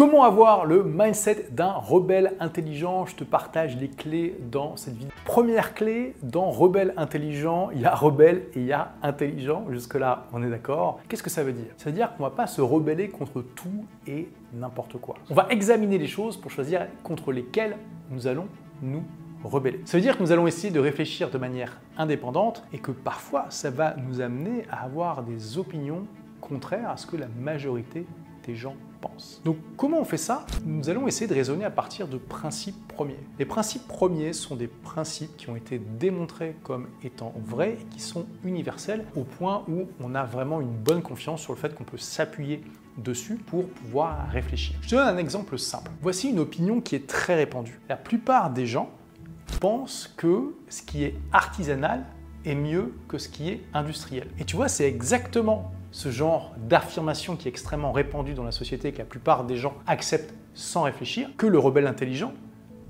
Comment avoir le mindset d'un rebelle intelligent? Je te partage les clés dans cette vidéo. Première clé, dans rebelle intelligent, il y a rebelle et il y a intelligent. Jusque-là, on est d'accord. Qu'est-ce que ça veut dire? Ça veut dire qu'on ne va pas se rebeller contre tout et n'importe quoi. On va examiner les choses pour choisir contre lesquelles nous allons nous rebeller. Ça veut dire que nous allons essayer de réfléchir de manière indépendante et que parfois ça va nous amener à avoir des opinions contraires à ce que la majorité des gens Donc comment on fait ça? Nous allons essayer de raisonner à partir de principes premiers. Les principes premiers sont des principes qui ont été démontrés comme étant vrais et qui sont universels au point où on a vraiment une bonne confiance sur le fait qu'on peut s'appuyer dessus pour pouvoir réfléchir. Je te donne un exemple simple. Voici une opinion qui est très répandue. La plupart des gens pensent que ce qui est artisanal est mieux que ce qui est industriel. Et tu vois, c'est exactement ce genre d'affirmation qui est extrêmement répandu dans la société et que la plupart des gens acceptent sans réfléchir, que le rebelle intelligent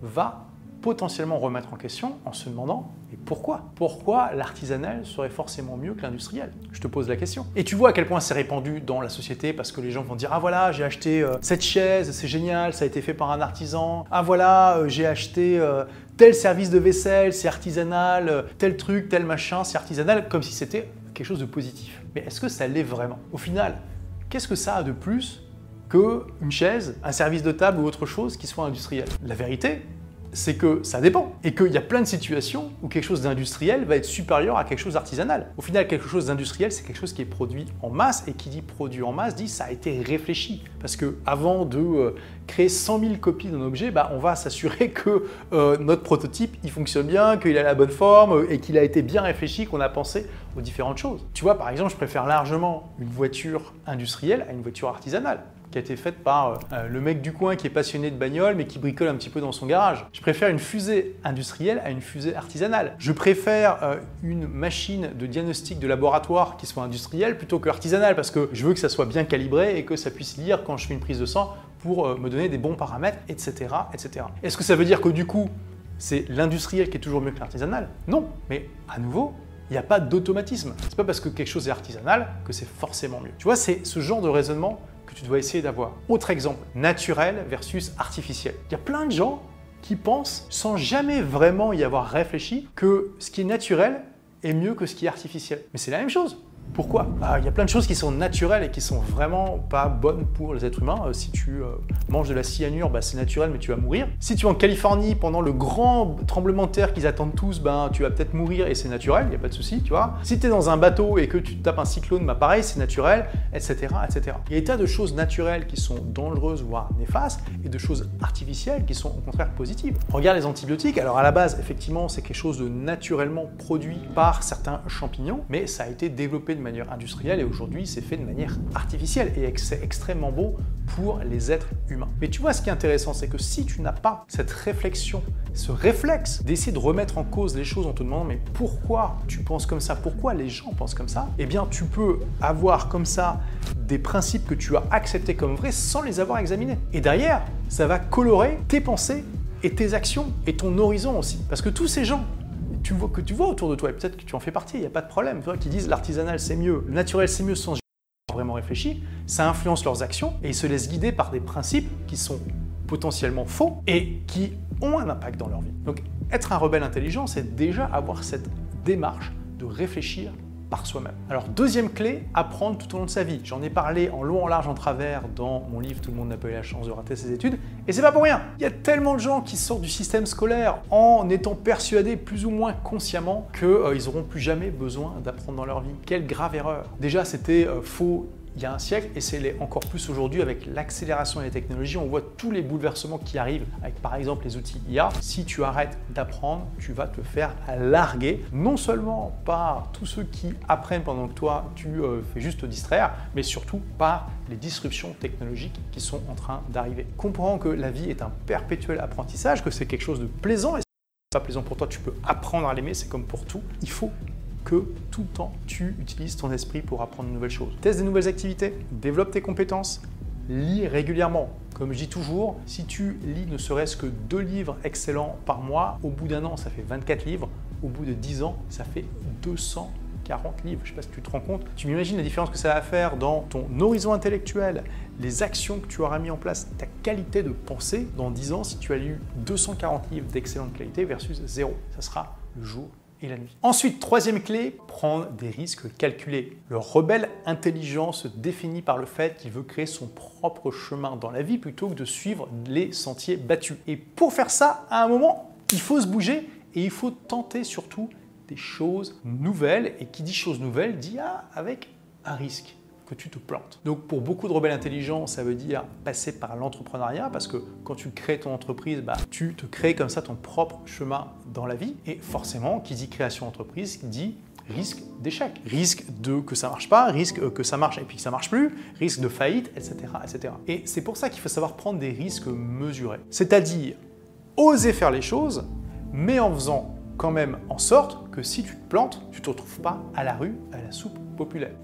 va potentiellement remettre en question en se demandant et pourquoi? Pourquoi l'artisanal serait forcément mieux que l'industriel? Je te pose la question. Et tu vois à quel point c'est répandu dans la société parce que les gens vont dire ah voilà j'ai acheté euh, cette chaise c'est génial ça a été fait par un artisan ah voilà euh, j'ai acheté euh, tel service de vaisselle c'est artisanal tel truc tel machin c'est artisanal comme si c'était quelque chose de positif. Mais est-ce que ça l'est vraiment? Au final, qu'est-ce que ça a de plus qu'une chaise, un service de table ou autre chose qui soit industriel? La vérité, c'est que ça dépend. Et qu'il y a plein de situations où quelque chose d'industriel va être supérieur à quelque chose d'artisanal. Au final, quelque chose d'industriel, c'est quelque chose qui est produit en masse. Et qui dit produit en masse, dit ça a été réfléchi. Parce que avant de euh, créer 100 000 copies d'un objet, bah, on va s'assurer que euh, notre prototype, il fonctionne bien, qu'il a la bonne forme euh, et qu'il a été bien réfléchi, qu'on a pensé aux différentes choses. Tu vois, par exemple, je préfère largement une voiture industrielle à une voiture artisanale qui a été faite par euh, le mec du coin qui est passionné de bagnole mais qui bricole un petit peu dans son garage. Je préfère une fusée industrielle à une fusée artisanale. Je préfère euh, une machine de diagnostic de laboratoire qui soit industrielle plutôt que artisanale parce que je veux que ça soit bien calibré et que ça puisse lire quand je fais une prise de sang pour euh, me donner des bons paramètres, etc. etc. Est-ce que ça veut dire que du coup, c'est l'industriel qui est toujours mieux que l'artisanal? Non, mais à nouveau, il n'y a pas d'automatisme. C'est pas parce que quelque chose est artisanal que c'est forcément mieux. Tu vois, c'est ce genre de raisonnement tu dois essayer d'avoir. Autre exemple, naturel versus artificiel. Il y a plein de gens qui pensent, sans jamais vraiment y avoir réfléchi, que ce qui est naturel est mieux que ce qui est artificiel. Mais c'est la même chose. Pourquoi bah, Il y a plein de choses qui sont naturelles et qui sont vraiment pas bonnes pour les êtres humains. Euh, si tu euh, manges de la cyanure, bah, c'est naturel, mais tu vas mourir. Si tu es en Californie pendant le grand tremblement de terre qu'ils attendent tous, ben, tu vas peut-être mourir et c'est naturel, il n'y a pas de souci, tu vois. Si tu es dans un bateau et que tu tapes un cyclone, bah, pareil, c'est naturel, etc., etc. Il y a des tas de choses naturelles qui sont dangereuses, voire néfastes, et de choses artificielles qui sont au contraire positives. Regarde les antibiotiques. Alors à la base, effectivement, c'est quelque chose de naturellement produit par certains champignons, mais ça a été développé manière industrielle et aujourd'hui c'est fait de manière artificielle et c'est extrêmement beau pour les êtres humains. Mais tu vois ce qui est intéressant, c'est que si tu n'as pas cette réflexion, ce réflexe d'essayer de remettre en cause les choses en te demandant mais pourquoi tu penses comme ça, pourquoi les gens pensent comme ça, eh bien tu peux avoir comme ça des principes que tu as acceptés comme vrais sans les avoir examinés. Et derrière, ça va colorer tes pensées et tes actions et ton horizon aussi. Parce que tous ces gens tu vois, que tu vois autour de toi, et peut-être que tu en fais partie, il n'y a pas de problème, toi, qui disent l'artisanal c'est mieux, le naturel c'est mieux sans vraiment réfléchi, ça influence leurs actions et ils se laissent guider par des principes qui sont potentiellement faux et qui ont un impact dans leur vie. Donc être un rebelle intelligent, c'est déjà avoir cette démarche de réfléchir par soi-même. Alors deuxième clé, apprendre tout au long de sa vie. J'en ai parlé en long, en large, en travers dans mon livre Tout le monde n'a pas eu la chance de rater ses études. Et c'est pas pour rien. Il y a tellement de gens qui sortent du système scolaire en étant persuadés plus ou moins consciemment qu'ils euh, n'auront plus jamais besoin d'apprendre dans leur vie. Quelle grave erreur. Déjà c'était euh, faux il y a un siècle et c'est encore plus aujourd'hui avec l'accélération des technologies. On voit tous les bouleversements qui arrivent avec par exemple les outils IA. Si tu arrêtes d'apprendre, tu vas te faire larguer, non seulement par tous ceux qui apprennent pendant que toi tu euh, fais juste te distraire, mais surtout par les disruptions technologiques qui sont en train d'arriver. Comprends que la vie est un perpétuel apprentissage, que c'est quelque chose de plaisant et pas plaisant pour toi, tu peux apprendre à l'aimer, c'est comme pour tout. Il faut que tout le temps tu utilises ton esprit pour apprendre de nouvelles choses. Teste des nouvelles activités, développe tes compétences, lis régulièrement. Comme je dis toujours, si tu lis ne serait-ce que deux livres excellents par mois, au bout d'un an, ça fait 24 livres. Au bout de 10 ans, ça fait 200 240 livres. Je ne sais pas si tu te rends compte. Tu m'imagines la différence que ça va faire dans ton horizon intellectuel, les actions que tu auras mis en place, ta qualité de pensée dans 10 ans si tu as lu 240 livres d'excellente qualité versus zéro. Ça sera le jour Ensuite, troisième clé, prendre des risques calculés. Le rebelle intelligent se définit par le fait qu'il veut créer son propre chemin dans la vie plutôt que de suivre les sentiers battus. Et pour faire ça, à un moment, il faut se bouger et il faut tenter surtout des choses nouvelles. Et qui dit choses nouvelles dit ah, avec un risque tu te plantes. Donc pour beaucoup de rebelles intelligents, ça veut dire passer par l'entrepreneuriat parce que quand tu crées ton entreprise, bah, tu te crées comme ça ton propre chemin dans la vie. Et forcément, qui dit création d'entreprise dit risque d'échec, risque de que ça marche pas, risque que ça marche et puis que ça marche plus, risque de faillite, etc. etc. Et c'est pour ça qu'il faut savoir prendre des risques mesurés. C'est-à-dire oser faire les choses, mais en faisant quand même en sorte que si tu te plantes, tu te retrouves pas à la rue, à la soupe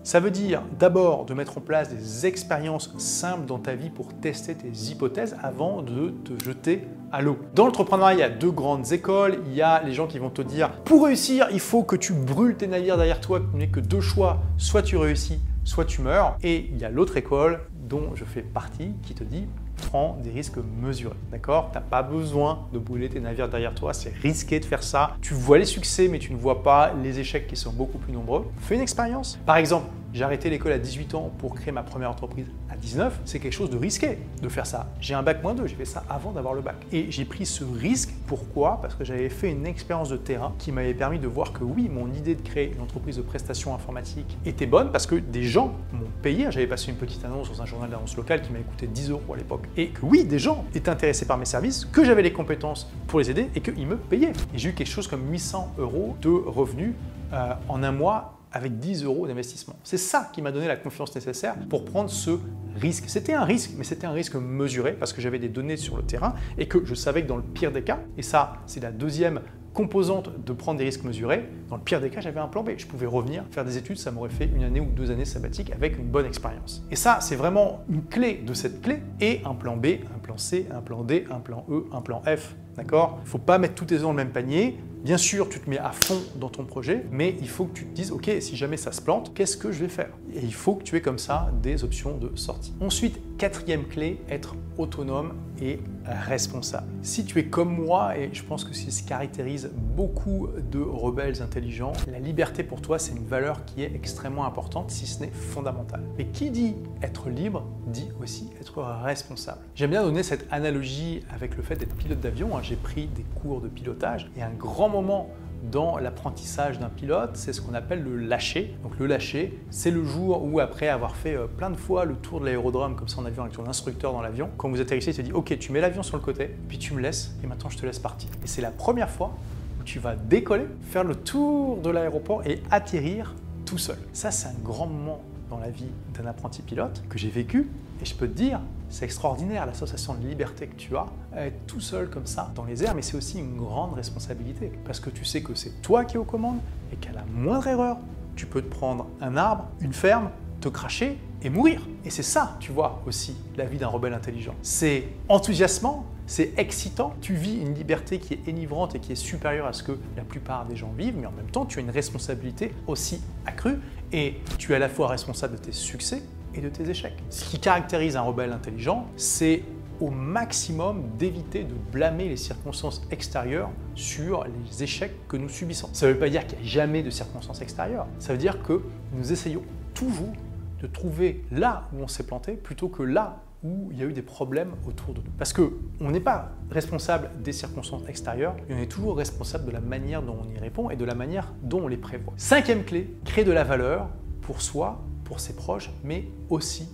Ça veut dire d'abord de mettre en place des expériences simples dans ta vie pour tester tes hypothèses avant de te jeter à l'eau. Dans l'entrepreneuriat, il y a deux grandes écoles. Il y a les gens qui vont te dire pour réussir, il faut que tu brûles tes navires derrière toi, tu n'es que deux choix, soit tu réussis, soit tu meurs. Et il y a l'autre école dont je fais partie qui te dit prends des risques mesurés. D'accord? Tu n'as pas besoin de brûler tes navires derrière toi, c'est risqué de faire ça. Tu vois les succès, mais tu ne vois pas les échecs qui sont beaucoup plus nombreux. Fais une expérience. Par exemple, j'ai arrêté l'école à 18 ans pour créer ma première entreprise à 19. C'est quelque chose de risqué de faire ça. J'ai un bac moins 2, j'ai fait ça avant d'avoir le bac. Et j'ai pris ce risque. Pourquoi? Parce que j'avais fait une expérience de terrain qui m'avait permis de voir que oui, mon idée de créer une entreprise de prestations informatiques était bonne parce que des gens m'ont payé. J'avais passé une petite annonce dans un journal d'annonce local qui m'avait coûté 10 euros à l'époque. Et que oui, des gens étaient intéressés par mes services, que j'avais les compétences pour les aider et qu'ils me payaient. Et j'ai eu quelque chose comme 800 euros de revenus euh, en un mois avec 10 euros d'investissement. C'est ça qui m'a donné la confiance nécessaire pour prendre ce risque. C'était un risque, mais c'était un risque mesuré parce que j'avais des données sur le terrain et que je savais que dans le pire des cas, et ça c'est la deuxième composante de prendre des risques mesurés, dans le pire des cas, j'avais un plan B. Je pouvais revenir, faire des études, ça m'aurait fait une année ou deux années sabbatiques avec une bonne expérience. Et ça, c'est vraiment une clé de cette clé et un plan B, un plan C, un plan D, un plan E, un plan F. D'accord? Il ne faut pas mettre tous tes œufs dans le même panier. Bien sûr, tu te mets à fond dans ton projet, mais il faut que tu te dises, OK, si jamais ça se plante, qu'est-ce que je vais faire? Et il faut que tu aies comme ça des options de sortie. Ensuite, quatrième clé, être autonome et responsable. Si tu es comme moi, et je pense que c'est ce qui caractérise beaucoup de rebelles intelligents, la liberté pour toi, c'est une valeur qui est extrêmement importante, si ce n'est fondamentale. Mais qui dit être libre, dit aussi être responsable. J'aime bien donner cette analogie avec le fait d'être pilote d'avion. Hein. J'ai pris des cours de pilotage et un grand moment dans l'apprentissage d'un pilote, c'est ce qu'on appelle le lâcher. Donc le lâcher, c'est le jour où après avoir fait euh, plein de fois le tour de l'aérodrome comme ça en avion avec ton instructeur dans l'avion, quand vous atterrissez, il te dit OK, tu mets l'avion sur le côté, puis tu me laisses et maintenant je te laisse partir. Et c'est la première fois où tu vas décoller, faire le tour de l'aéroport et atterrir tout seul. Ça, c'est un grand moment dans la vie d'un apprenti pilote que j'ai vécu et je peux te dire, c'est extraordinaire l'association de liberté que tu as, à être tout seul comme ça dans les airs, mais c'est aussi une grande responsabilité. Parce que tu sais que c'est toi qui es aux commandes et qu'à la moindre erreur, tu peux te prendre un arbre, une ferme, te cracher et mourir. Et c'est ça, tu vois, aussi, la vie d'un rebelle intelligent. C'est enthousiasmant, c'est excitant, tu vis une liberté qui est énivrante et qui est supérieure à ce que la plupart des gens vivent, mais en même temps, tu as une responsabilité aussi accrue et tu es à la fois responsable de tes succès et de tes échecs. Ce qui caractérise un rebelle intelligent, c'est au maximum d'éviter de blâmer les circonstances extérieures sur les échecs que nous subissons. Ça ne veut pas dire qu'il n'y a jamais de circonstances extérieures, ça veut dire que nous essayons toujours de trouver là où on s'est planté plutôt que là il y a eu des problèmes autour de nous. Parce qu'on n'est pas responsable des circonstances extérieures, mais on est toujours responsable de la manière dont on y répond et de la manière dont on les prévoit. Cinquième clé, créer de la valeur pour soi pour ses proches, mais aussi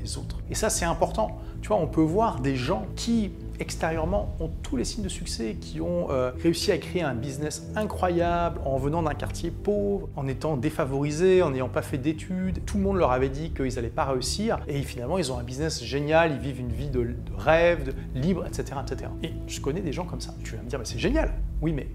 les autres. Et ça, c'est important. Tu vois, on peut voir des gens qui, extérieurement, ont tous les signes de succès, qui ont euh, réussi à créer un business incroyable en venant d'un quartier pauvre, en étant défavorisés, en n'ayant pas fait d'études. Tout le monde leur avait dit qu'ils n'allaient pas réussir. Et finalement, ils ont un business génial, ils vivent une vie de, de rêve, de libre, etc., etc. Et je connais des gens comme ça. Tu vas me dire, mais c'est génial. Oui, mais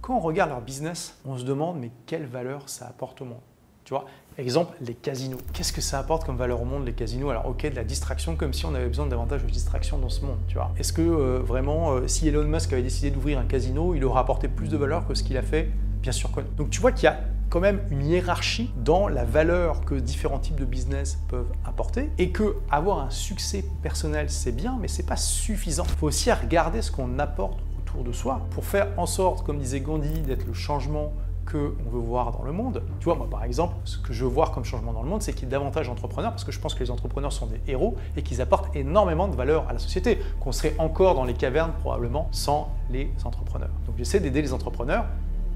quand on regarde leur business, on se demande, mais quelle valeur ça apporte au monde tu vois, exemple, les casinos. Qu'est-ce que ça apporte comme valeur au monde, les casinos? Alors, ok, de la distraction, comme si on avait besoin davantage de distraction dans ce monde, tu vois. Est-ce que euh, vraiment, euh, si Elon Musk avait décidé d'ouvrir un casino, il aurait apporté plus de valeur que ce qu'il a fait? Bien sûr que non. Donc, tu vois qu'il y a quand même une hiérarchie dans la valeur que différents types de business peuvent apporter et que avoir un succès personnel c'est bien, mais c'est pas suffisant. Il faut aussi regarder ce qu'on apporte autour de soi pour faire en sorte, comme disait Gandhi, d'être le changement qu'on veut voir dans le monde. Tu vois, moi par exemple, ce que je veux voir comme changement dans le monde, c'est qu'il y ait davantage d'entrepreneurs, parce que je pense que les entrepreneurs sont des héros et qu'ils apportent énormément de valeur à la société, qu'on serait encore dans les cavernes probablement sans les entrepreneurs. Donc j'essaie d'aider les entrepreneurs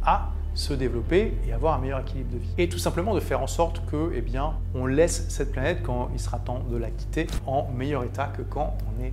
à se développer et avoir un meilleur équilibre de vie. Et tout simplement de faire en sorte que, eh bien, on laisse cette planète quand il sera temps de la quitter en meilleur état que quand on est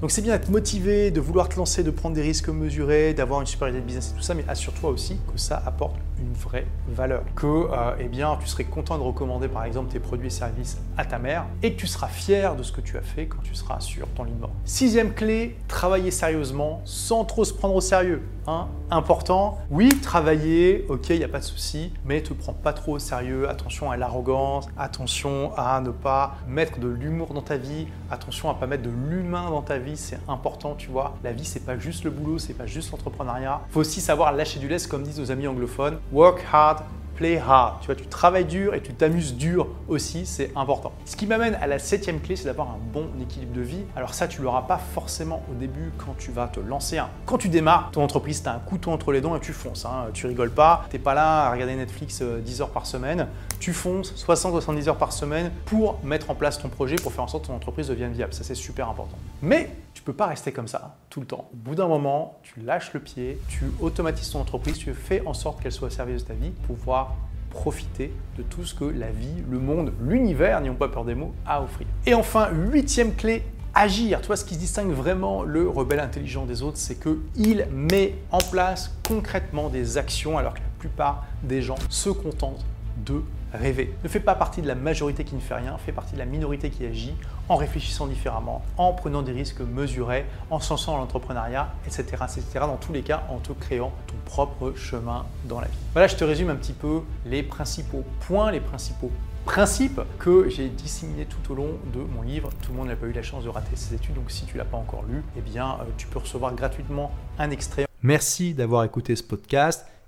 donc c'est bien d'être motivé, de vouloir te lancer, de prendre des risques mesurés, d'avoir une super idée de business et tout ça, mais assure-toi aussi que ça apporte une vraie valeur. Que euh, eh bien, tu serais content de recommander par exemple tes produits et services à ta mère et que tu seras fier de ce que tu as fait quand tu seras sur ton lit de mort. Sixième clé, travailler sérieusement sans trop se prendre au sérieux. Hein. Important, oui, travailler, ok, il n'y a pas de souci, mais te prends pas trop au sérieux. Attention à l'arrogance, attention à ne pas mettre de l'humour dans ta vie, attention à pas mettre de l'humain dans ta vie, c'est important, tu vois. La vie, c'est pas juste le boulot, c'est pas juste l'entrepreneuriat. Faut aussi savoir lâcher du lest, comme disent nos amis anglophones. Work hard, play hard. Tu vois, tu travailles dur et tu t'amuses dur aussi, c'est important. Ce qui m'amène à la septième clé, c'est d'avoir un bon équilibre de vie. Alors ça, tu l'auras pas forcément au début quand tu vas te lancer. Quand tu démarres ton entreprise, tu as un couteau entre les dents et tu fonces. Hein. Tu rigoles pas, t'es pas là à regarder Netflix 10 euh, heures par semaine. Tu fonces 60-70 heures par semaine pour mettre en place ton projet, pour faire en sorte que ton entreprise devienne viable. Ça, c'est super important. Mais tu peux pas rester comme ça tout le temps. Au bout d'un moment, tu lâches le pied, tu automatises ton entreprise, tu fais en sorte qu'elle soit au service de ta vie pour pouvoir profiter de tout ce que la vie, le monde, l'univers, n'ayons pas peur des mots, a à offrir. Et enfin, huitième clé, agir. Tu vois, ce qui distingue vraiment le rebelle intelligent des autres, c'est qu'il met en place concrètement des actions alors que la plupart des gens se contentent de rêver. Ne fais pas partie de la majorité qui ne fait rien, fais partie de la minorité qui agit en réfléchissant différemment, en prenant des risques mesurés, en sensant l'entrepreneuriat, etc., etc. Dans tous les cas, en te créant ton propre chemin dans la vie. Voilà, je te résume un petit peu les principaux points, les principaux principes que j'ai disséminés tout au long de mon livre. Tout le monde n'a pas eu la chance de rater ses études, donc si tu ne l'as pas encore lu, eh bien, euh, tu peux recevoir gratuitement un extrait. Merci d'avoir écouté ce podcast.